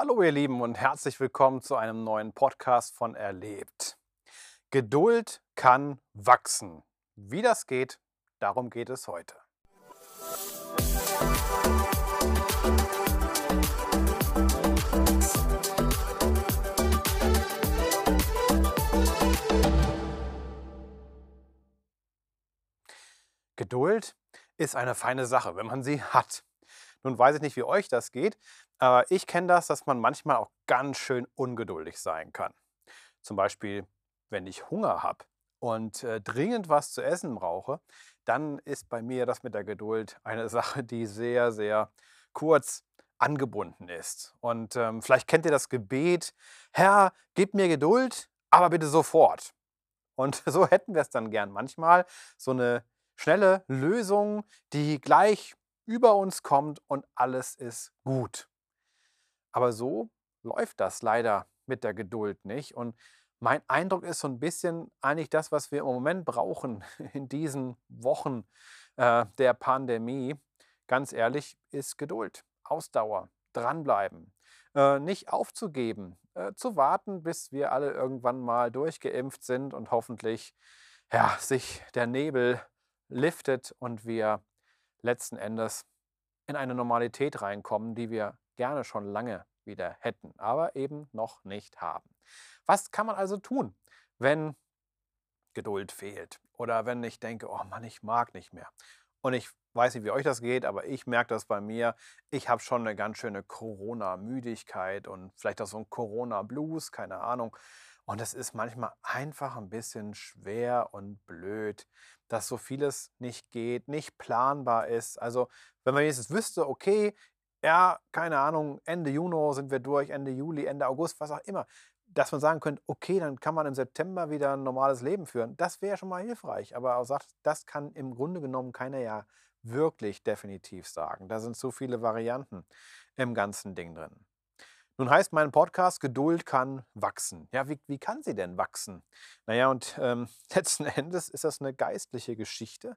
Hallo ihr Lieben und herzlich willkommen zu einem neuen Podcast von Erlebt. Geduld kann wachsen. Wie das geht, darum geht es heute. Geduld ist eine feine Sache, wenn man sie hat. Nun weiß ich nicht, wie euch das geht, aber ich kenne das, dass man manchmal auch ganz schön ungeduldig sein kann. Zum Beispiel, wenn ich Hunger habe und äh, dringend was zu essen brauche, dann ist bei mir das mit der Geduld eine Sache, die sehr, sehr kurz angebunden ist. Und ähm, vielleicht kennt ihr das Gebet, Herr, gib mir Geduld, aber bitte sofort. Und so hätten wir es dann gern manchmal, so eine schnelle Lösung, die gleich über uns kommt und alles ist gut. Aber so läuft das leider mit der Geduld nicht. Und mein Eindruck ist so ein bisschen eigentlich das, was wir im Moment brauchen in diesen Wochen äh, der Pandemie. Ganz ehrlich, ist Geduld, Ausdauer, dranbleiben, äh, nicht aufzugeben, äh, zu warten, bis wir alle irgendwann mal durchgeimpft sind und hoffentlich ja, sich der Nebel liftet und wir letzten Endes in eine Normalität reinkommen, die wir gerne schon lange wieder hätten, aber eben noch nicht haben. Was kann man also tun, wenn Geduld fehlt oder wenn ich denke, oh Mann, ich mag nicht mehr. Und ich weiß nicht, wie euch das geht, aber ich merke das bei mir. Ich habe schon eine ganz schöne Corona-Müdigkeit und vielleicht auch so ein Corona-Blues, keine Ahnung. Und es ist manchmal einfach ein bisschen schwer und blöd, dass so vieles nicht geht, nicht planbar ist. Also, wenn man jetzt wüsste, okay, ja, keine Ahnung, Ende Juni sind wir durch, Ende Juli, Ende August, was auch immer, dass man sagen könnte, okay, dann kann man im September wieder ein normales Leben führen. Das wäre schon mal hilfreich. Aber auch sagt, das kann im Grunde genommen keiner ja wirklich definitiv sagen. Da sind so viele Varianten im ganzen Ding drin. Nun heißt mein Podcast, Geduld kann wachsen. Ja, wie, wie kann sie denn wachsen? Naja, und ähm, letzten Endes ist das eine geistliche Geschichte,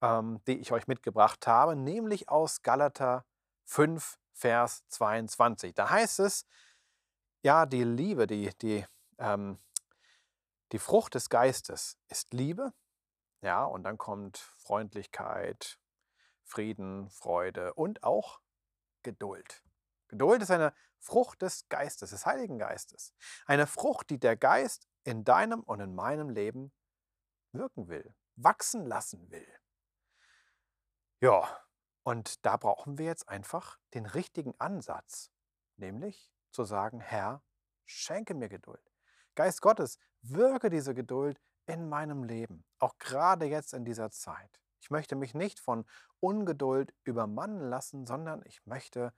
ähm, die ich euch mitgebracht habe, nämlich aus Galater 5, Vers 22. Da heißt es, ja, die Liebe, die, die, ähm, die Frucht des Geistes ist Liebe. Ja, und dann kommt Freundlichkeit, Frieden, Freude und auch Geduld. Geduld ist eine Frucht des Geistes, des Heiligen Geistes. Eine Frucht, die der Geist in deinem und in meinem Leben wirken will, wachsen lassen will. Ja, und da brauchen wir jetzt einfach den richtigen Ansatz, nämlich zu sagen, Herr, schenke mir Geduld. Geist Gottes, wirke diese Geduld in meinem Leben, auch gerade jetzt in dieser Zeit. Ich möchte mich nicht von Ungeduld übermannen lassen, sondern ich möchte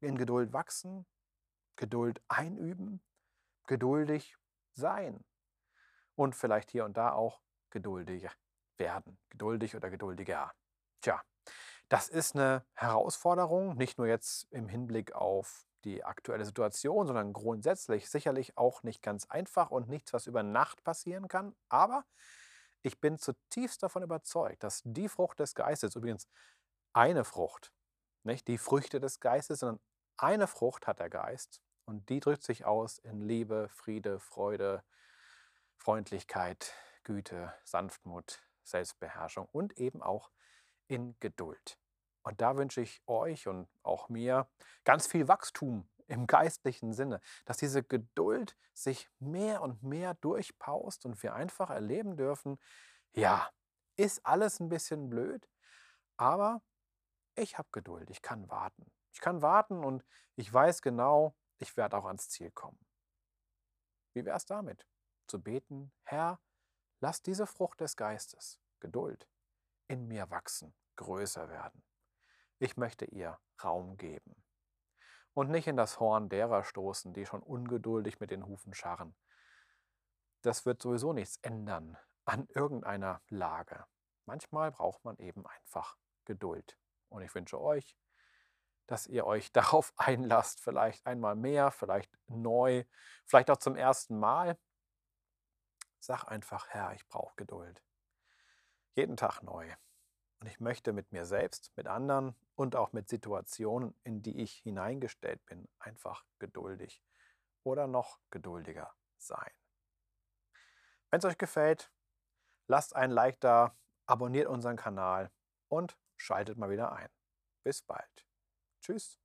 in Geduld wachsen, Geduld einüben, geduldig sein und vielleicht hier und da auch geduldig werden, geduldig oder geduldiger. Tja, das ist eine Herausforderung, nicht nur jetzt im Hinblick auf die aktuelle Situation, sondern grundsätzlich sicherlich auch nicht ganz einfach und nichts, was über Nacht passieren kann. Aber ich bin zutiefst davon überzeugt, dass die Frucht des Geistes, übrigens eine Frucht, nicht die Früchte des Geistes, sondern eine Frucht hat der Geist und die drückt sich aus in Liebe, Friede, Freude, Freundlichkeit, Güte, Sanftmut, Selbstbeherrschung und eben auch in Geduld. Und da wünsche ich euch und auch mir ganz viel Wachstum im geistlichen Sinne, dass diese Geduld sich mehr und mehr durchpaust und wir einfach erleben dürfen, ja, ist alles ein bisschen blöd, aber ich habe Geduld, ich kann warten. Ich kann warten und ich weiß genau, ich werde auch ans Ziel kommen. Wie wäre es damit? Zu beten, Herr, lass diese Frucht des Geistes, Geduld, in mir wachsen, größer werden. Ich möchte ihr Raum geben. Und nicht in das Horn derer stoßen, die schon ungeduldig mit den Hufen scharren. Das wird sowieso nichts ändern an irgendeiner Lage. Manchmal braucht man eben einfach Geduld. Und ich wünsche euch, dass ihr euch darauf einlasst, vielleicht einmal mehr, vielleicht neu, vielleicht auch zum ersten Mal. Sag einfach, Herr, ich brauche Geduld. Jeden Tag neu. Und ich möchte mit mir selbst, mit anderen und auch mit Situationen, in die ich hineingestellt bin, einfach geduldig oder noch geduldiger sein. Wenn es euch gefällt, lasst ein Like da, abonniert unseren Kanal und schaltet mal wieder ein. Bis bald. Tschüss.